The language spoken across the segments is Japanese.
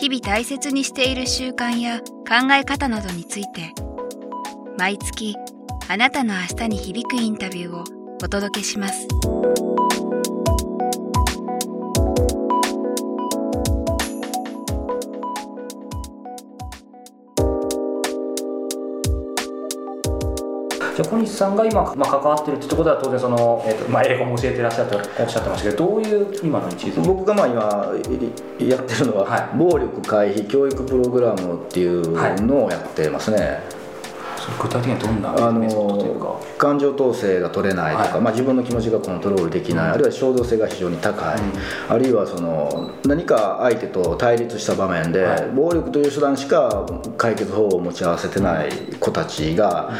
日々大切にしている習慣や考え方などについて毎月あなたの明日に響くインタビューをお届けします。小西さんが今、まあ、関わってるってところでは当然その、えーとまあ、英語も教えてらっしゃるとおっしゃってましたけどどういう今の位置づけ僕がまあ今やってるのは、はい。暴力回避教育プログラムっていうのをやってますね、それ具体的にはどんなあの感情統制が取れないとか、はい。まあ、自分の気持ちがコントロールできない、うん。あるいは衝動性が非常に高い、あるいはその何か相手と対立した場面で、はい。暴力という手段しか解決法を持ち合わせてない子たちが、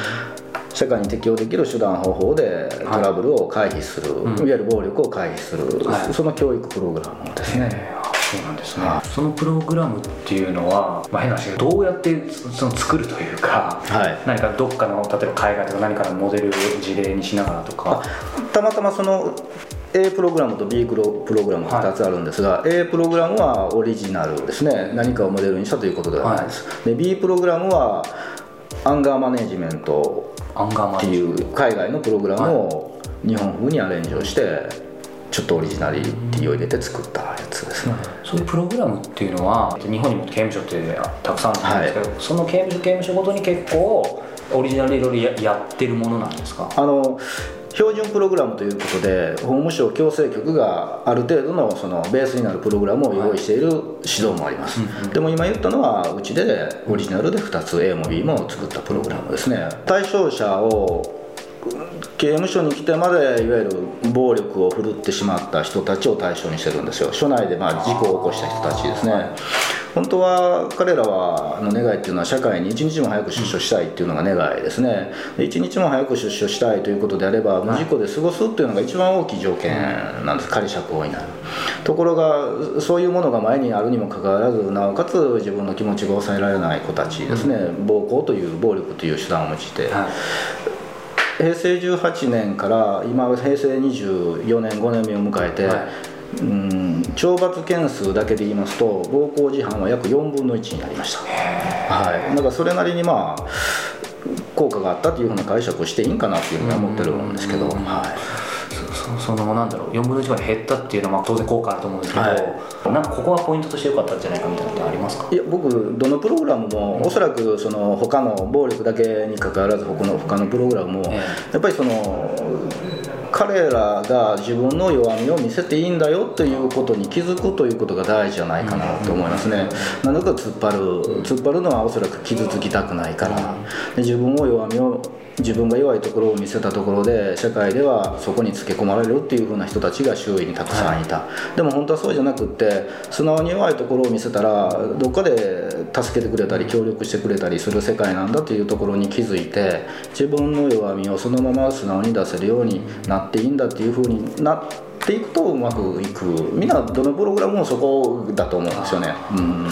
社会に適応できる手段方法でトラブルを回避する、ん。いわゆる暴力を回避する、はい。その教育プログラムですね。そうなんですね、はいそのプログラムっていうのは、まあ、変な話どうやってその作るというか、はい。何かどっかの例えば海外とか何かのモデル事例にしながらとか。たまたまその A プログラムと B プログラムが2つあるんですが、A プログラムはオリジナルですね。何かをモデルにしたということではないです、で B プログラムはアンガーマネジメントっていう海外のプログラムを日本風にアレンジをしてちょっとオリジナリティを入れて作ったやつですね、そういうプログラムっていうのは日本にも刑務所ってたくさんあるんですけど、その刑務所刑務所ごとに結構オリジナルでいろいろややってるものなんですか？あの標準プログラムということで法務省矯正局がある程度のそのベースになるプログラムを用意している指導もあります、でも今言ったのはうちでオリジナルで2つ A も B も作ったプログラムですね。対象者を刑務所に来てまでいわゆる暴力を振るってしまった人たちを対象にしてるんですよ。署内でまあ事故を起こした人たちですね本当は彼らはの願いっていうのは社会に一日も早く出所したいっていうのが願いですね。で一日も早く出所したいということであれば無事故で過ごすっていうのが一番大きい条件なんです。仮釈放になる。ところがそういうものが前にあるにもかかわらずなおかつ自分の気持ちが抑えられない子たちですね。暴行という暴力という手段を用いて。はい。平成18年から今は平成24年5年目を迎えて、はいうん懲罰件数だけで言いますと暴行事犯は約4分の1になりました、はい、だからそれなりにまあ効果があったというふうな解釈をしていいんかなっていうふうには思ってるんですけど、うん。はい、そそのなんだろう4分の1まで減ったっていうのはまあ当然効果あると思うんですけど、はなんかここがポイントとして良かったんじゃないかみたいなのありますか？いや僕どのプログラムもおそらくその他の暴力だけにかかわらず他の他のプログラムもえ。やっぱりその彼らが自分の弱みを見せていいんだよということに気づくということが大事じゃないかなと思いますね。なのか突っ張る突っ張るのはおそらく傷つきたくないからで自分を弱みを自分が弱いところを見せたところで社会ではそこにつけ込まれるっていう風な人たちが周囲にたくさんいた、でも本当はそうじゃなくって素直に弱いところを見せたらどっかで助けてくれたり協力してくれたりする世界なんだというところに気づいて自分の弱みをそのまま素直に出せるようになっていいんだっていう風になっていくとうまくいく。みんなどのプログラムもそこだと思うんですよね。うん。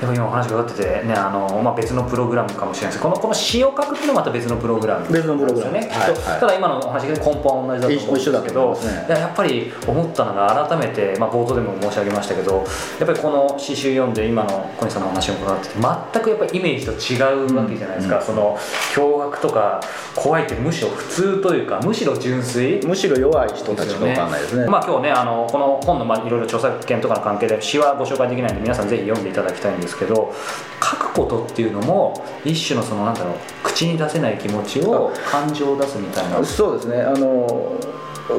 今お話伺ってて、ねあのまあ、別のプログラムかもしれないです。このこの詩を書くっていうのはまた別のプログラム別のプログラム。ですよね、はいはい。ただ今のお話で根本は同じだと思うんですけど、ね。いややっぱり思ったのが改めて、まあ、冒頭でも申し上げましたけどやっぱりこの詩集読んで今の小西さんのお話を伺ってて全くやっぱりイメージと違うわけじゃないですか、うん。その驚愕とか怖いってむしろ普通というかむしろ純粋。むしろ弱い人たちかわかんないですね。まあ今日ねあのこの本のまあいろいろ著作権とかの関係で詩はご紹介できないんで皆さんぜひ読んでいただきたいんですけど書くことっていうのも一種のそのなんだろう口に出せない気持ちを感情を出すみたいな。そうですね。あの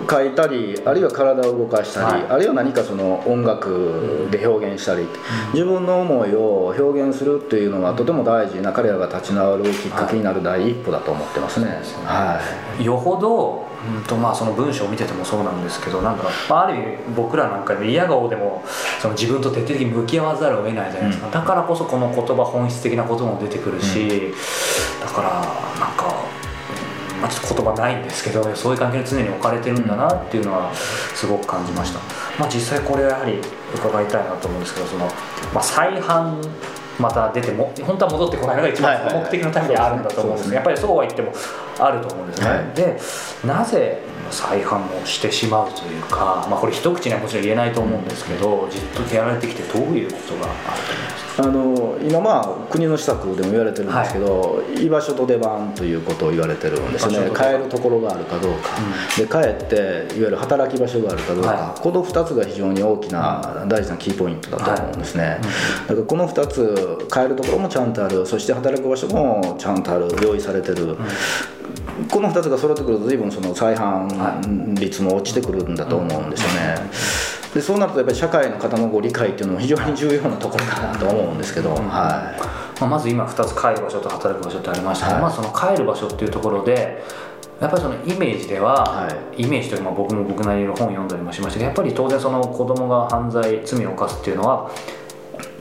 書いたりあるいは体を動かしたり、はい。あるいは何かその音楽で表現したり、自分の思いを表現するっていうのはとても大事な彼らが立ち直るきっかけになる第一歩だと思ってますね。はい。よほど、うんとまあ、その文章を見ててもそうなんですけどなんだろう、まあ、ある意味僕らなんかでも嫌顔でもその自分と徹底的に向き合わざるを得ないじゃないですか、うん。だからこそこの言葉本質的なことも出てくるし、だからなんか、うんまあ、ちょっと言葉ないんですけどそういう関係に常に置かれてるんだなっていうのはすごく感じました、まあ、実際これはやはり伺いたいなと思うんですけどその、まあ、再犯また出ても本当は戻ってこないのが一番目的のためにあるんだと思うんですけどやっぱりそうは言ってもあると思うんですね、はい。でなぜ再犯をしてしまうというか、まあ、これ一口にはもちろん言えないと思うんですけどじっとやられてきてどういうことがあると思いますか？あの今まあ国の施策でも言われてるんですけど、居場所と出番ということを言われてるんですね。居場所と出番。帰るところがあるかどうか、で帰っていわゆる働き場所があるかどうか、はこの2つが非常に大きな大事なキーポイントだと思うんですね、だからこの2つ帰るところもちゃんとある。そして働く場所もちゃんとある。用意されてる、この2つが揃ってくると随分その再犯率も落ちてくるんだと思うんですよね、でそうなるとやっぱり社会の方のご理解っていうのも非常に重要なところかなと思うんですけど、はい。まあ、まず今2つ帰る場所と働く場所ってありましたけど、はい。まあ、その帰る場所っていうところでやっぱりそのイメージでは、はイメージというかまあ僕も僕なりの本読んだりもしましたけどやっぱり当然その子供が犯罪罪を犯すっていうのは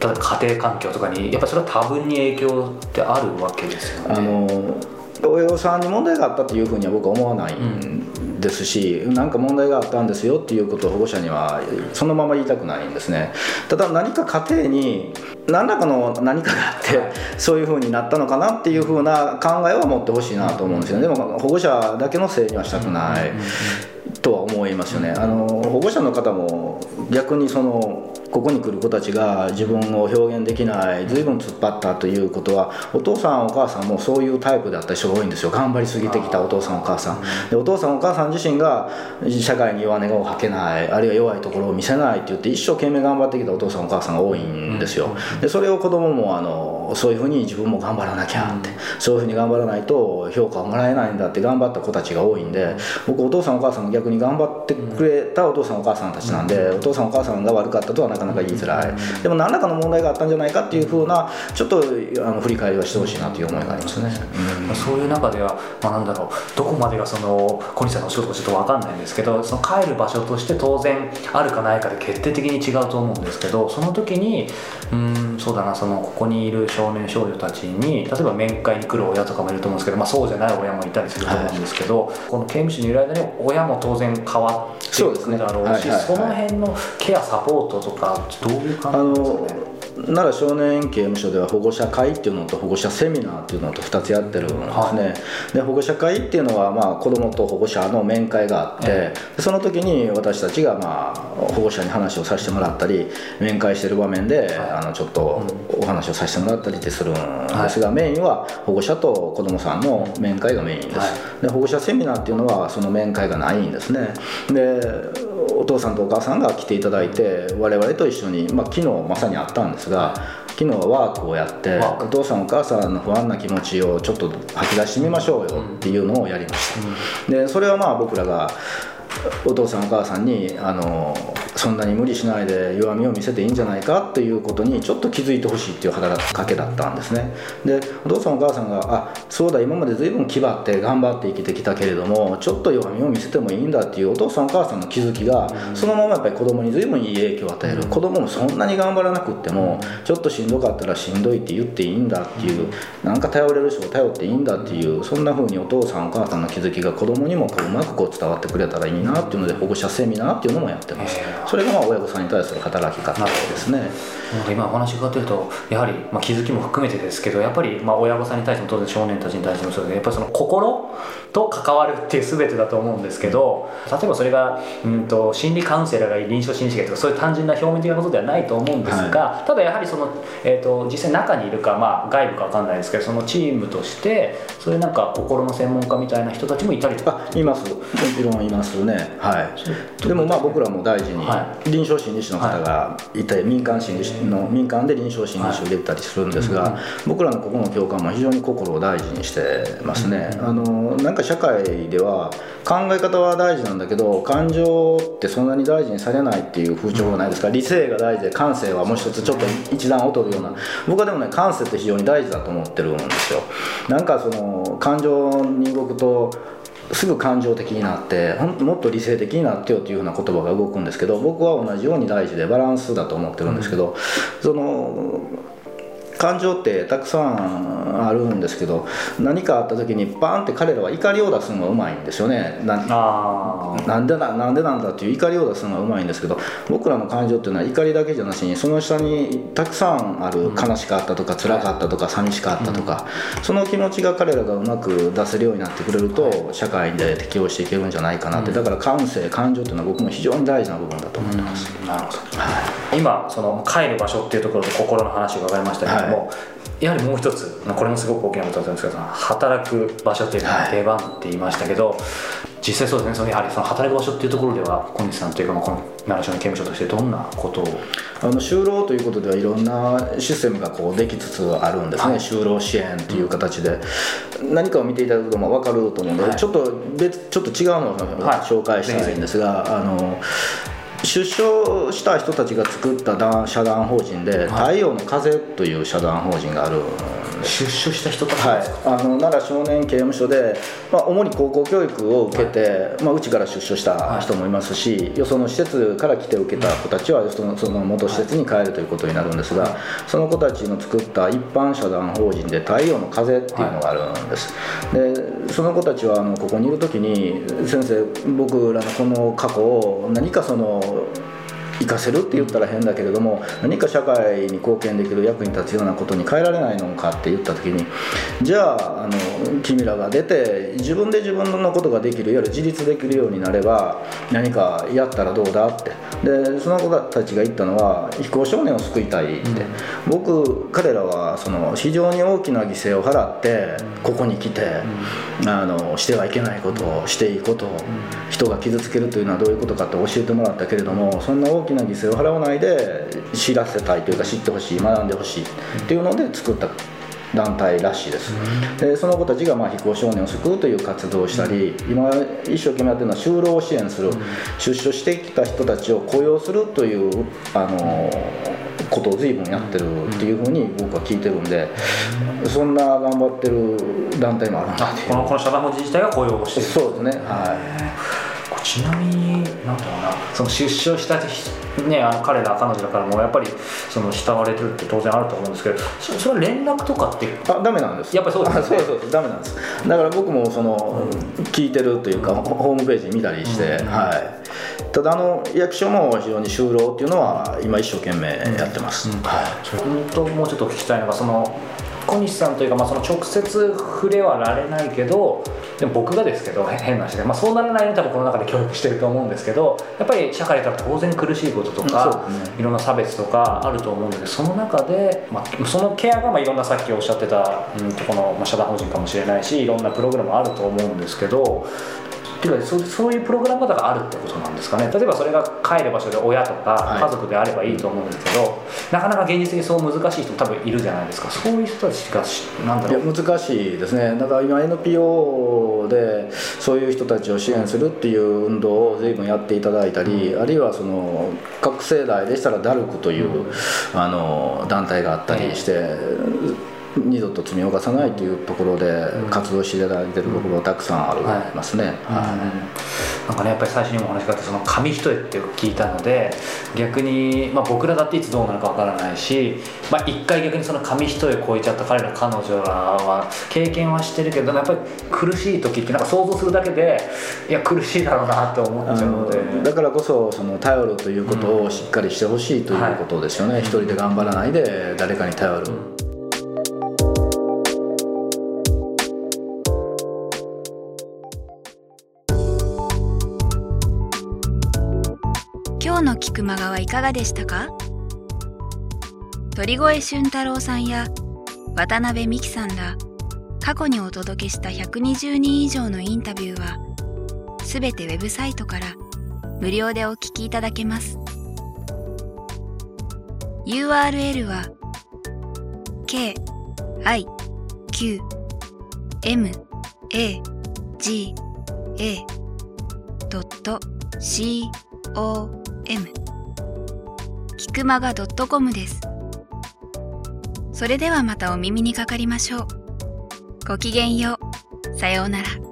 例えば家庭環境とかにやっぱりそれは多分に影響ってあるわけですよね。あの親御さんに問題があったというふうには僕は思わないんですし、なんか問題があったんですよっていうことを保護者にはそのまま言いたくないんですね。ただ何か家庭に何らかの何かがあって、そういうふうになったのかなっていうふうな考えは持ってほしいなと思うんですよね。でも保護者だけのせいにはしたくない、とは思いますよね。あの保護者の方も逆にそのここに来る子たちが自分を表現できない随分突っ張ったということはお父さんお母さんもそういうタイプだった人が多いんですよ頑張りすぎてきたお父さんお母さんでお父さんお母さん自身が社会に弱音を吐けないあるいは弱いところを見せないって言って一生懸命頑張ってきたお父さんお母さんが多いんですよでそれを子供もあのそういうふうに自分も頑張らなきゃってそういうふうに頑張らないと評価をもらえないんだって頑張った子たちが多いんで僕お父さんお母さんも逆に頑張ってくれたお父さんお母さんたちなんでお父さんお母さんが悪かったとはなかなか言いづらい。でも何らかの問題があったんじゃないかっていうふうなちょっとあの振り返りはしてほしいなという思いがありますね。まあそういう中では、まあ、なんだろう。どこまでがその小西さんのお仕事かちょっと分かんないんですけどその帰る場所として当然あるかないかで決定的に違うと思うんですけどその時にうんそうだなそのここにいる少年少女たちに例えば面会に来る親とかもいると思うんですけど、まあ、そうじゃない親もいたりすると思うんですけど、この刑務所にいる間に親も当然変わっていくそうですね。だろうしはいはいはい。その辺のケアサポートとかどういうあ感じですかね奈良少年刑務所では保護者会っていうのと保護者セミナーっていうのと2つやってるんですね、はで保護者会っていうのはまあ子どもと保護者の面会があって、その時に私たちがまあ保護者に話をさせてもらったり面会してる場面で、あのちょっとお話をさせてもらったりってするんですが、メインは保護者と子どもさんの面会がメインです、はで保護者セミナーっていうのはその面会がないんですね。でお父さんとお母さんが来ていただいて我々と一緒に、まあ、昨日まさにあったんですが昨日はワークをやってお父さんお母さんの不安な気持ちをちょっと吐き出してみましょうよっていうのをやりました、でそれはまあ僕らがお父さんお母さんにあのそんなに無理しないで弱みを見せていいんじゃないかっていうことにちょっと気づいてほしいっていう働きかけだったんですね。でお父さんお母さんがあそうだ今まで随分気張って頑張って生きてきたけれどもちょっと弱みを見せてもいいんだっていうお父さんお母さんの気づきがそのままやっぱり子供に随分いい影響を与える。子供もそんなに頑張らなくってもちょっとしんどかったらしんどいって言っていいんだっていうなんか頼れる人を頼っていいんだっていうそんな風にお父さんお母さんの気づきが子供にもこううまくこう伝わってくれたらいいなっていうので保護者セミナーっていうのもやってますそれがまあ親御さんに対する働き方ですね。なんか今お話伺ってるとやはり、まあ、気づきも含めてですけどやっぱりまあ親御さんに対しても当然少年たちに対してもそうですけどやっぱりその心と関わるっていう全てだと思うんですけど例えばそれがうんと心理カウンセラーがいい臨床心理士がいいとかそういう単純な表面的なことではないと思うんですが、ただやはりその、えー、と実際中にいるか、まあ、外部か分かんないですけどそのチームとしてそういうなんか心の専門家みたいな人たちもいたりとか。あいます。もちろんいますね。はい。でもまあ僕らも大事に、は臨床心理士の方がいて、民間心理士の民間で臨床心理士を入れたりするんですが、僕らのここの教官も非常に心を大事にしてますね、あのなんか社会では考え方は大事なんだけど感情ってそんなに大事にされないっていう風潮がないですか？理性が大事で感性はもう一つちょっと一段劣るような。僕はでもね感性って非常に大事だと思ってるんですよ。なんかその感情に動くとすぐ感情的になってもっと理性的になってよっていうような言葉が動くんですけど僕は同じように大事でバランスだと思ってるんですけど、その感情ってたくさんあるんですけど何かあった時にバーンって彼らは怒りを出すのがうまいんですよね。ななんでななんでなんだっていう怒りを出すのがうまいんですけど僕らの感情っていうのは怒りだけじゃなしにその下にたくさんある悲しかったとか辛かったとか寂しかったとか、その気持ちが彼らがうまく出せるようになってくれると社会で適応していけるんじゃないかなって。だから感性感情っていうのは僕も非常に大事な部分だと思ってます。なるほど、はい、今その帰る場所っていうところで心の話が伺いましたけども、はいやはりもう一つこれもすごく大きなことだと思うんですけど働く場所っていうのは出番って言いましたけど、はい、実際そうですね。そのやはりその働く場所っていうところでは小西さんというか、まあ、この奈良署の刑務所としてどんなことを？あの就労ということではいろんなシステムがこうできつつあるんですね、はい、就労支援という形で、うん、何かを見ていただくと分かると思うので、はい、ちょっと別ちょっと違うのを紹介したいんですが、あの出所した人たちが作った社団法人で、太陽の風という社団法人がある出所した人たちはい。あの奈良少年刑務所で、まあ、主に高校教育を受けて、はい、まあ、うちから出所した人もいますし、はい、よその施設から来て受けた子たちはそのその元施設に帰るということになるんですが、その子たちの作った一般社団法人で太陽の風っていうのがあるんです、でその子たちはあのここにいる時に先生僕らのこの過去を何かその生かせるって言ったら変だけれども何か社会に貢献できる役に立つようなことに変えられないのかって言った時にじゃああの君らが出て自分で自分のことができるいわゆる自立できるようになれば何かやったらどうだって。でその子たちが言ったのは非行少年を救いたいって、うん、僕彼らはその非常に大きな犠牲を払ってここに来て、うん、あのしてはいけないことをしていいことを、人が傷つけるというのはどういうことかって教えてもらったけれどもそんな大きな犠牲を払わないで知らせたいというか知ってほしい学んでほしいっていうので作った団体らしいです、でその子たちがまあ非行少年を救うという活動をしたり、今一生懸命やってるのは就労を支援する、出所してきた人たちを雇用するというあのことを随分やってるっていうふうに僕は聞いてるんで、そんな頑張ってる団体もあるんだってこのこの社団法人自体が雇用をしてる。そうですね。はいちなみになんだろうなその出所したねあの彼ら彼女だからもやっぱりその慕われてるって当然あると思うんですけどそそれ連絡とかってあダメなんです。やっぱりそうです、ね、そうそうそうダメなんです。だから僕もその、うん、聞いてるというか、ホームページ見たりして、うん、はい。ただあの役所も非常に就労っていうのは今一生懸命やってます、うん、はい、ともうちょっと聞きたいのがその小西さんというか、まあ、その直接触れはられないけどでも僕がですけど変な話で、まあ、そうならないように多分この中で教育してると思うんですけどやっぱり社会から当然苦しいこととか、ね、いろんな差別とかあると思うんでその中で、まあ、そのケアがまあいろんなさっきおっしゃってた、うん、とこの、まあ、社団法人かもしれないしいろんなプログラムあると思うんですけどっていうかそそういうプログラムがあるってことなんですかね。例えばそれが帰る場所で親とか家族であればいいと思うんですけど、はい、なかなか現実的にそう難しい人も多分いるじゃないですか。そういう人たちがなんだろう。難しいですね。だから今 NPO でそういう人たちを支援するっていう運動を随分やっていただいたり、うん、あるいはその各世代でしたらダルクという、うん、あの団体があったりして、うん二度と罪を犯さないというところで活動していただいてるところたくさんありますね、なんかねやっぱり最初にもお話があったその紙一重って聞いたので逆に、まあ、僕らだっていつどうなるかわからないし、まあ、一回逆にその紙一重超えちゃった彼ら彼女らは経験はしてるけどやっぱり苦しい時ってなんか想像するだけでいや苦しいだろうなって思っちゃうので。だからこそその頼るということをしっかりしてほしいということですよね、うんはい、一人で頑張らないで誰かに頼る。うん今日の菊間川いかがでしたか？鳥越俊太郎さんや渡辺美樹さんら過去にお届けした120人以上のインタビューはすべてウェブサイトから無料でお聞きいただけます。URL は k i q m a g a c o FM キクマガ .com です。それではまたお耳にかかりましょう。ごきげんよう。さようなら。